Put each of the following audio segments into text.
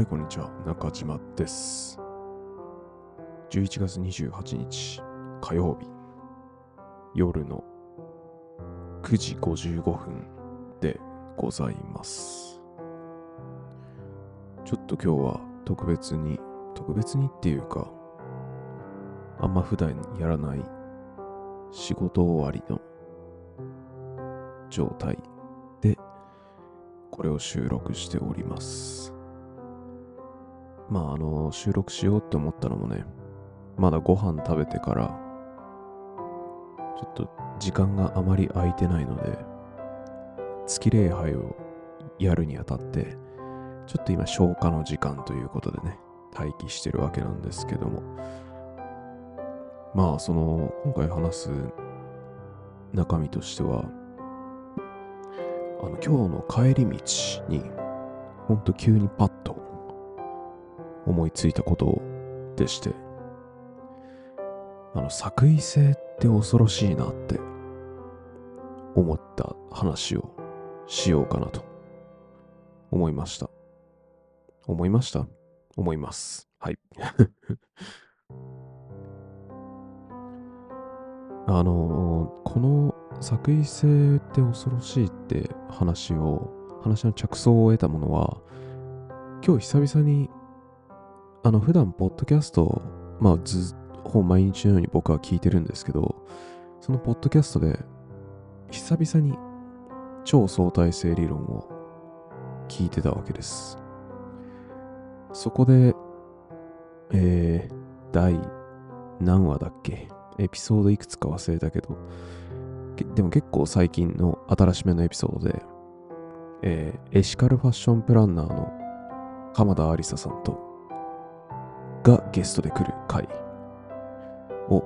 はい、こんにちは。中島です。11月28日火曜日夜の9時55分でございます。ちょっと今日は特別に、特別にっていうか、あんま普段やらない仕事終わりの状態でこれを収録しております。まああの収録しようって思ったのもね、まだご飯食べてから、ちょっと時間があまり空いてないので、月礼拝をやるにあたって、ちょっと今消化の時間ということでね、待機してるわけなんですけども、まあその今回話す中身としては、あの今日の帰り道に、ほんと急にパッと思いついたことでして、あの作為性って恐ろしいなって思った話をしようかなと思いました。思いました？思います。はい。あのこの作為性って恐ろしいって話を、話の着想を得たものは、今日久々に、あの、普段、ポッドキャストを、まあ、ずほぼ毎日のように僕は聞いてるんですけど、そのポッドキャストで、久々に超相対性理論を聞いてたわけです。そこで、えー、第何話だっけ？エピソードいくつか忘れたけど、でも結構最近の新しめのエピソードで、えーエシカルファッションプランナーの鎌田ありささんと、がゲストで来る回を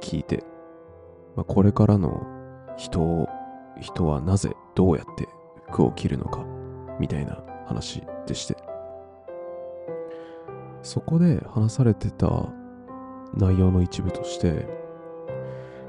聞いて、まあ、これからの人を、人はなぜどうやって服を着るのか、みたいな話でして、そこで話されてた内容の一部として、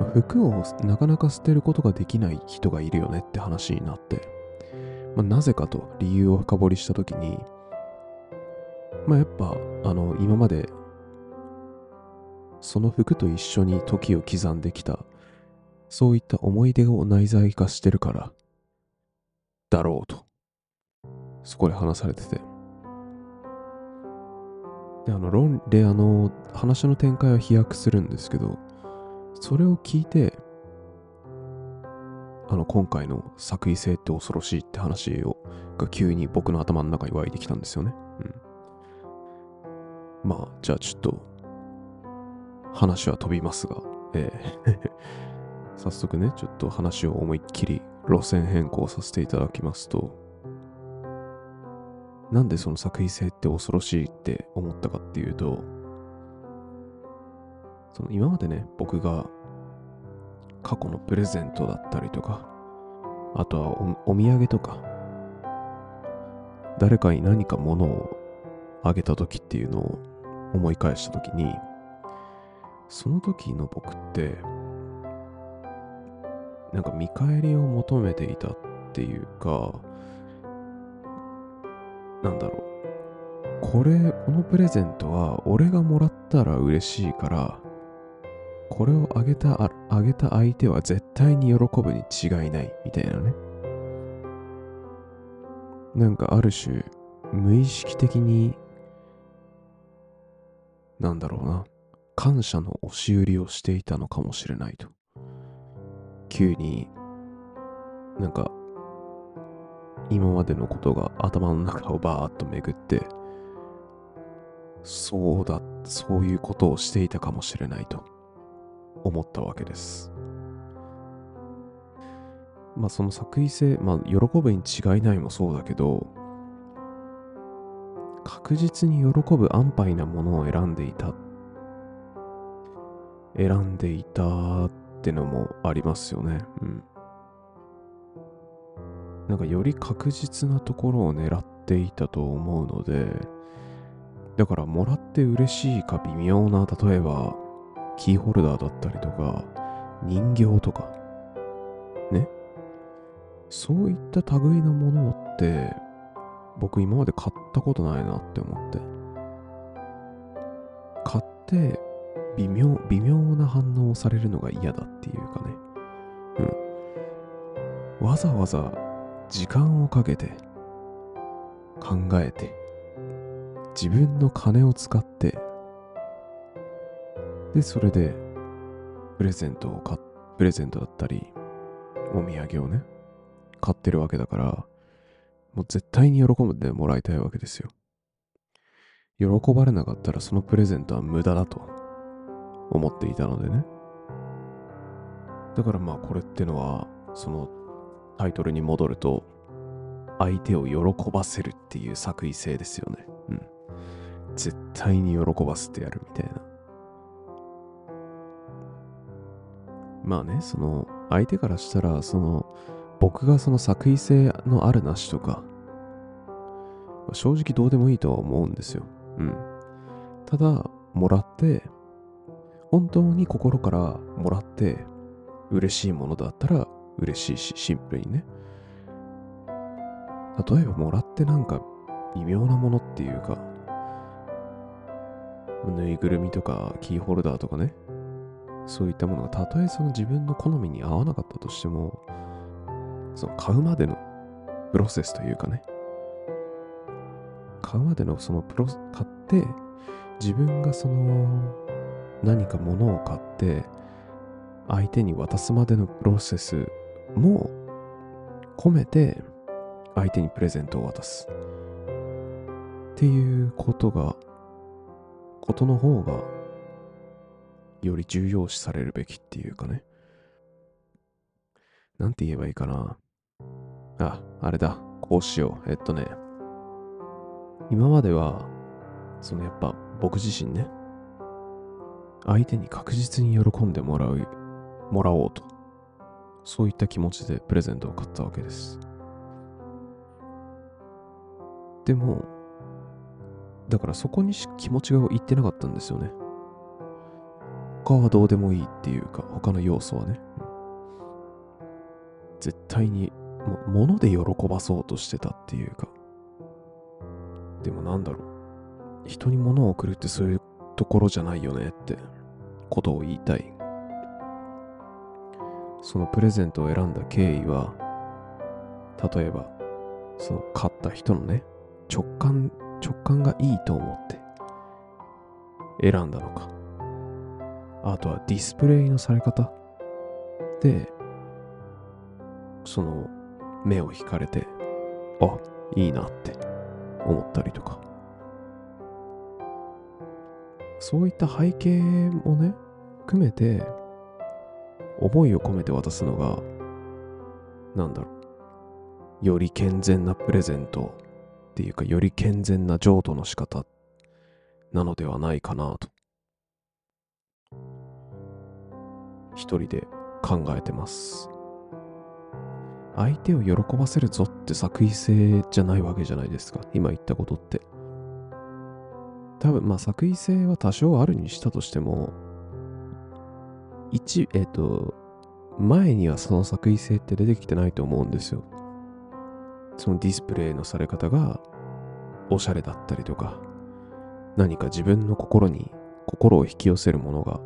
まあ服をなかなか捨てることができない人がいるよねって話になって、まあ、なぜかと理由を深掘りしたときに、まあやっぱ、あの、今まで、その服と一緒に時を刻んできた、そういった思い出を内在化してるから、だろうと、そこで話されてて。で、あの、論で、あの、話の展開は飛躍するんですけど、それを聞いて、あの、今回の作為性って恐ろしいって話を、が急に僕の頭の中に湧いてきたんですよね。うん。まあ、じゃあちょっと、話は飛びますが、えー 早速ね、ちょっと話を思いっきり路線変更させていただきますと、なんでその作為性って恐ろしいって思ったかっていうと、その今までね、僕が過去のプレゼントだったりとか、あとはおお土産とか、誰かに何か物をあげた時っていうのを思い返した時に、その時の僕って、なんか見返りを求めていたっていうか、なんだろう。これ、このプレゼントは俺がもらったら嬉しいから、これをあげた、あげた相手は絶対に喜ぶに違いないみたいなね。なんかある種、無意識的に、なんだろうな、感謝の押し売りをしていたのかもしれないと。急に、なんか、今までのことが頭の中をバーッと巡って、そうだ、そういうことをしていたかもしれないと思ったわけです。まあその作為性、まあ喜ぶに違いないもそうだけど、確実に喜ぶ安牌なものを選んでいた。選んでいたってのもありますよね。うん。なんかより確実なところを狙っていたと思うので、だからもらって嬉しいか微妙な、例えばキーホルダーだったりとか、人形とか、ね。そういった類のものって、僕今まで買ったことないなって思って。買って微妙、微妙な反応をされるのが嫌だっていうかね。うん。わざわざ時間をかけて考えて自分の金を使ってで、それでプレゼントを買プレゼントだったり、お土産をね、買ってるわけだから、もう絶対に喜んでもらいたいわけですよ。喜ばれなかったらそのプレゼントは無駄だと思っていたのでね。だからまあこれってのは、そのタイトルに戻ると、相手を喜ばせるっていう作為性ですよね。うん。絶対に喜ばせてやるみたいな。まあね、その、相手からしたら、その、僕がその作為性のあるなしとか、正直どうでもいいとは思うんですよ。うん。ただ、もらって、本当に心からもらって、嬉しいものだったら嬉しいし、シンプルにね。例えばもらってなんか微妙なものっていうか、ぬいぐるみとかキーホルダーとかね、そういったものがたとえその自分の好みに合わなかったとしても、その買うまでのプロセスというかね、買うまでのそのプロ、買って、自分がその何か物を買って、相手に渡すまでのプロセスも込めて、相手にプレゼントを渡す。っていうことが、ことの方がより重要視されるべきっていうかね。なんて言えばいいかな。あ、あれだ。こうしよう。えっとね。今までは、そのやっぱ僕自身ね、相手に確実に喜んでもらう、もらおうと。そういった気持ちでプレゼントを買ったわけです。でも、だからそこに気持ちがいってなかったんですよね。他はどうでもいいっていうか、他の要素はね。絶対に、も、物で喜ばそうとしてたっていうか。でもなんだろう。人に物を送るってそういうところじゃないよねってことを言いたい。そのプレゼントを選んだ経緯は、例えば、その買った人のね、直感、直感がいいと思って選んだのか。あとはディスプレイのされ方で、その目を引かれて、あ、いいなって思ったりとか。そういった背景もね、含めて、思いを込めて渡すのが、なんだろう。より健全なプレゼントっていうか、より健全な譲渡の仕方なのではないかなと一人で考えてます。相手を喜ばせるぞって作為性じゃないわけじゃないですか。今言ったことって。多分、まあ作為性は多少あるにしたとしても、一、えっ、ー、と、前にはその作為性って出てきてないと思うんですよ。そのディスプレイのされ方がおしゃれだったりとか、何か自分の心に心を引き寄せるものが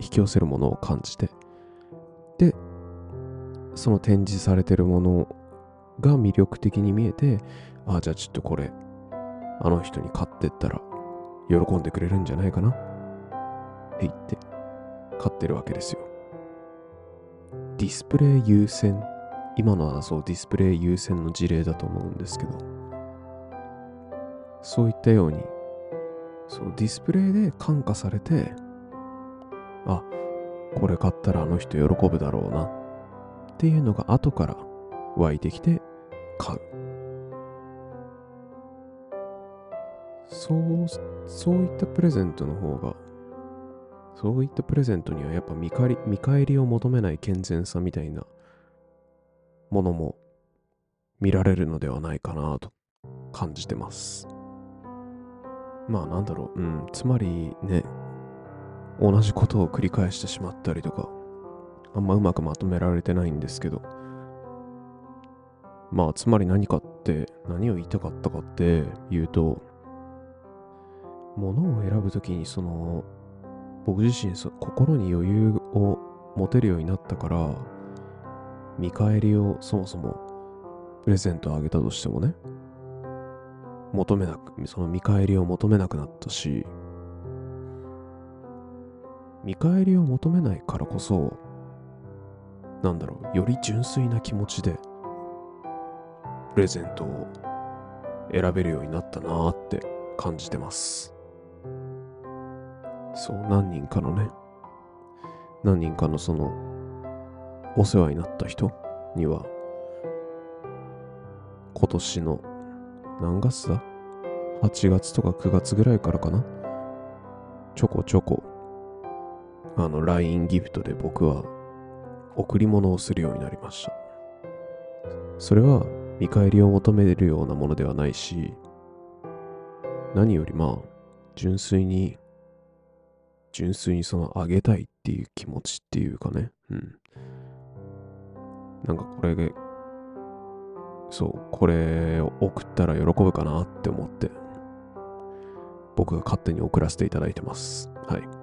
引き寄せるものを感じてその展示されてるものが魅力的に見えてああじゃあちょっとこれあの人に買ってったら喜んでくれるんじゃないかな？って言って買ってるわけですよ。ディスプレイ優先。今のはそうディスプレイ優先の事例だと思うんですけど。そういったようにそうディスプレイで感化されてあ、これ買ったらあの人喜ぶだろうな。っていうのが後から湧いてきて買う。そう、そういったプレゼントの方が、そういったプレゼントにはやっぱ見返り見返りを求めない健全さみたいなものも見られるのではないかなと感じてます。まあなんだろう、うん、つまりね、同じことを繰り返してしまったりとか、あんまうまくまとめられてないんですけど、まあ、つまり何かって何を言いたかったかっていうと、物を選ぶときにその、僕自身そ心に余裕を持てるようになったから、見返りをそもそもプレゼントをあげたとしてもね、求めなく、その見返りを求めなくなったし、見返りを求めないからこそ、なんだろう、より純粋な気持ちで、プレゼントを選べるようになったなーって感じてます。そう、何人かのね、何人かのその、お世話になった人には、今年の何月だ ?8 月とか9月ぐらいからかな？ちょこちょこ、あの、LINE ギフトで僕は贈り物をするようになりました。それは見返りを求めるようなものではないし、何よりまあ、純粋に、純粋にそのあげたいっていう気持ちっていうかね、うん。なんかこれで、そう、これを送ったら喜ぶかなって思って、僕が勝手に送らせていただいてます。はい。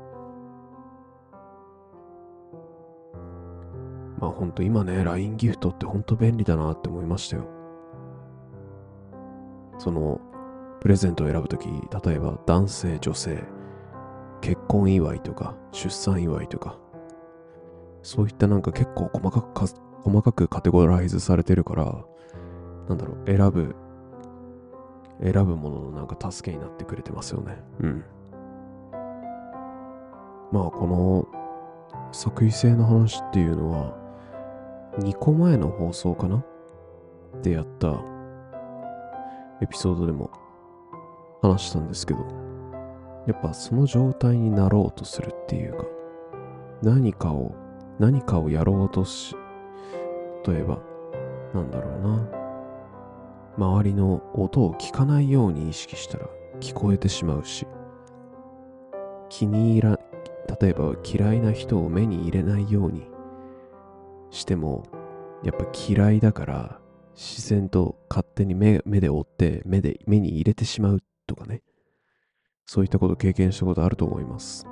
まあほんと今ね、LINE ギフトってほんと便利だなって思いましたよ。その、プレゼントを選ぶとき、例えば男性、女性、結婚祝いとか、出産祝いとか、そういったなんか結構細かくか、細かくカテゴライズされてるから、なんだろう、選ぶ、選ぶもののなんか助けになってくれてますよね。うん。まあ、この作為性の話っていうのは、2個前の放送かな？でやったエピソードでも話したんですけど、やっぱその状態になろうとするっていうか、何かを、何かをやろうとし、例えば、なんだろうな。周りの音を聞かないように意識したら聞こえてしまうし、気に入ら、例えば嫌いな人を目に入れないようにしても、やっぱ嫌いだから自然と勝手に目目で追って目で目に入れてしまうとかね。そういったこと経験したことあると思います。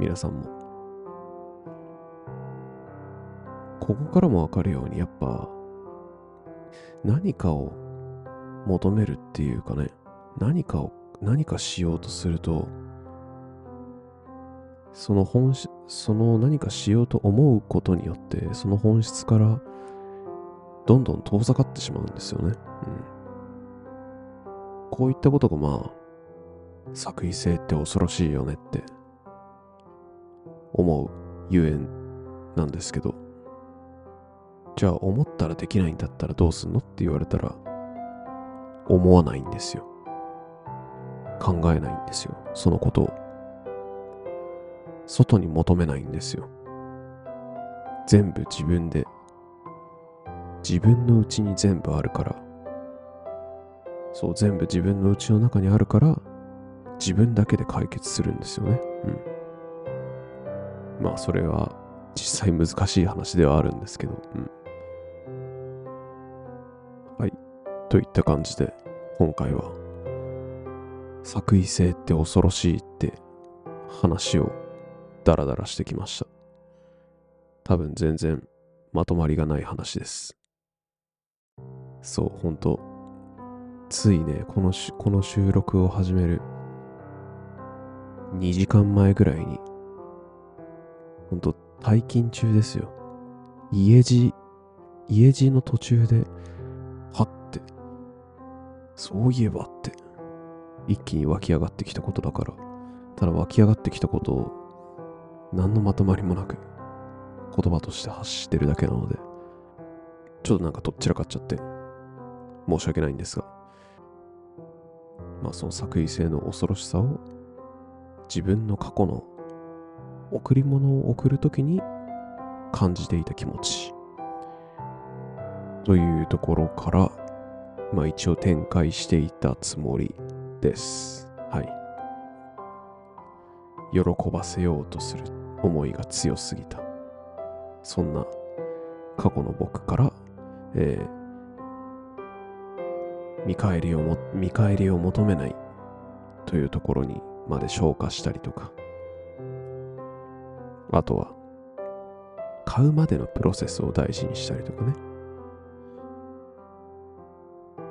皆さんも。ここからもわかるようにやっぱ何かを求めるっていうかね、何かを何かしようとするとその本質、その何かしようと思うことによって、その本質からどんどん遠ざかってしまうんですよね。うん。こういったことがまあ、作為性って恐ろしいよねって思うゆえんなんですけど、じゃあ思ったらできないんだったらどうすんのって言われたら、思わないんですよ。考えないんですよ。そのことを。外に求めないんですよ。全部自分で自分のうちに全部あるから、そう、全部自分のうちの中にあるから、自分だけで解決するんですよね。うん。まあ、それは実際難しい話ではあるんですけど、うん。はい。といった感じで、今回は、作為性って恐ろしいって話をダラダラしてきました。多分全然まとまりがない話です。そう、ほんと。ついね、このし、この収録を始める2時間前ぐらいに、ほんと、退勤中ですよ。家路、家路の途中で、はって、そういえばって、一気に湧き上がってきたことだから、ただ湧き上がってきたことを、何のまとまりもなく、言葉として発してるだけなので、ちょっとなんかとっちらかっちゃって、申し訳ないんですが、まあその作為性の恐ろしさを自分の過去の贈り物を贈るときに感じていた気持ちというところから、まあ一応展開していたつもりです。はい。喜ばせようとする思いが強すぎた。そんな過去の僕から、えー、見返りをも、見返りを求めないというところにまで消化したりとか、あとは、買うまでのプロセスを大事にしたりとかね。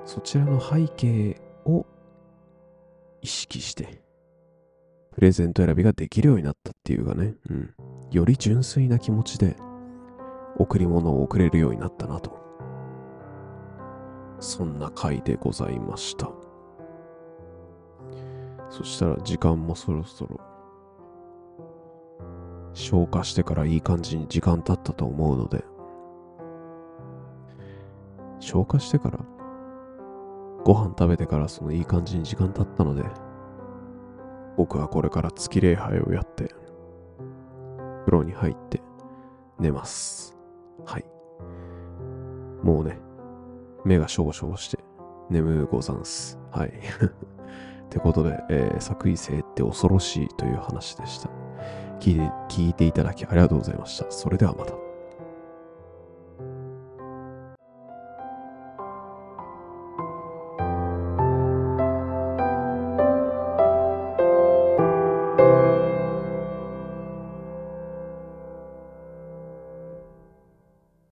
そちらの背景を意識して、プレゼント選びができるようになったっていうかね、うん。より純粋な気持ちで贈り物を贈れるようになったなと。そんな回でございました。そしたら時間もそろそろ消化してからいい感じに時間経ったと思うので、消化してからご飯食べてからそのいい感じに時間経ったので、僕はこれから月礼拝をやって、風呂に入って寝ます。はい。もうね、目がしょぼしょぼして眠うござんす。はい。ってことで、えー、作為性って恐ろしいという話でした。聞いて聞いていただきありがとうございました。それではまた。